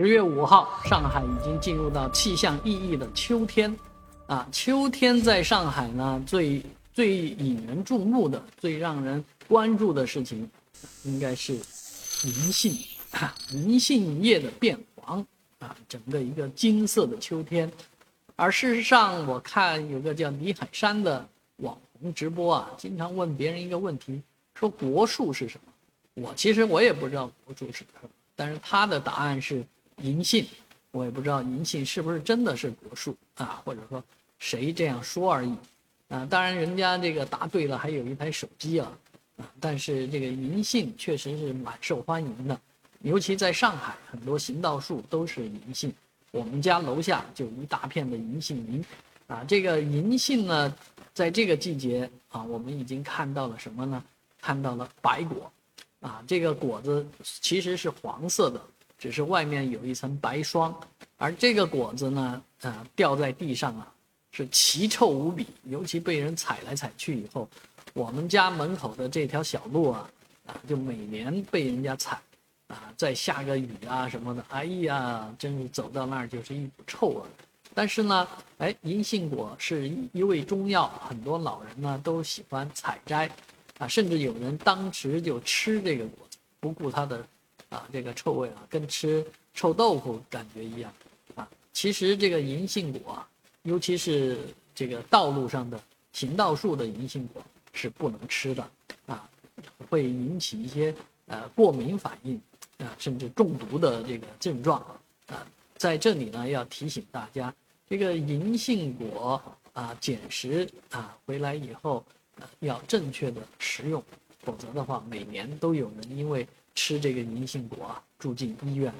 十月五号，上海已经进入到气象意义的秋天，啊，秋天在上海呢，最最引人注目的、最让人关注的事情，应该是银杏，银杏叶的变黄，啊，整个一个金色的秋天。而事实上，我看有个叫李海山的网红直播啊，经常问别人一个问题，说国树是什么？我其实我也不知道国树是什么，但是他的答案是。银杏，我也不知道银杏是不是真的是果树啊，或者说谁这样说而已，啊，当然人家这个答对了，还有一台手机啊，啊，但是这个银杏确实是蛮受欢迎的，尤其在上海，很多行道树都是银杏，我们家楼下就一大片的银杏林，啊，这个银杏呢，在这个季节啊，我们已经看到了什么呢？看到了白果，啊，这个果子其实是黄色的。只是外面有一层白霜，而这个果子呢，啊，掉在地上啊，是奇臭无比。尤其被人踩来踩去以后，我们家门口的这条小路啊，啊，就每年被人家踩，啊，再下个雨啊什么的，哎呀，真是走到那儿就是一股臭味。但是呢，哎，银杏果是一味中药，很多老人呢都喜欢采摘，啊，甚至有人当时就吃这个果子，不顾它的。啊，这个臭味啊，跟吃臭豆腐感觉一样，啊，其实这个银杏果啊，尤其是这个道路上的行道树的银杏果是不能吃的，啊，会引起一些呃过敏反应，啊，甚至中毒的这个症状，啊，在这里呢要提醒大家，这个银杏果啊，捡食啊回来以后啊，要正确的食用，否则的话，每年都有人因为。吃这个银杏果，住进医院。